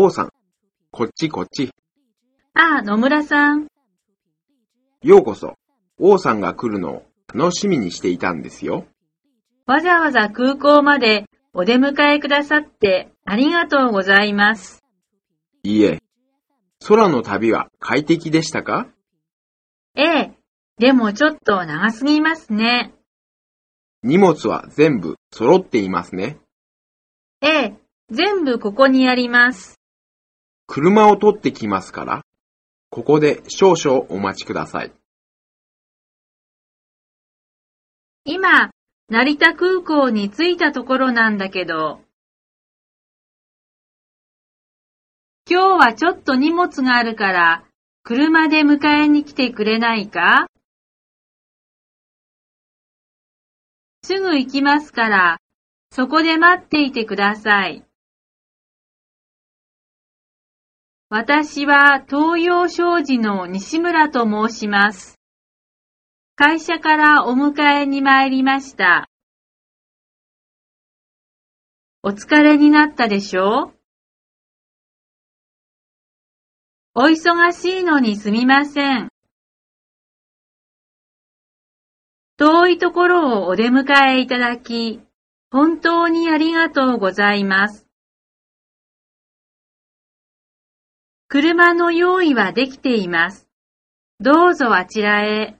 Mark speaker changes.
Speaker 1: 王さん、こっちこっち。
Speaker 2: あ、野村さん。
Speaker 1: ようこそ。王さんが来るのを楽しみにしていたんですよ。
Speaker 2: わざわざ空港までお出迎えくださってありがとうございます。
Speaker 1: いいえ。空の旅は快適でしたか？
Speaker 2: ええ、でもちょっと長すぎますね。
Speaker 1: 荷物は全部揃っていますね。
Speaker 2: ええ、全部ここにあります。
Speaker 1: 車を取ってきますから、ここで少々お待ちください。
Speaker 2: 今、成田空港に着いたところなんだけど、今日はちょっと荷物があるから、車で迎えに来てくれないか？すぐ行きますから、そこで待っていてください。私は東洋商事の西村と申します。会社からお迎えに参りました。お疲れになったでしょうお忙しいのにすみません。遠いところをお出迎えいただき、本当にありがとうございます。車の用意はできています。どうぞあちらへ。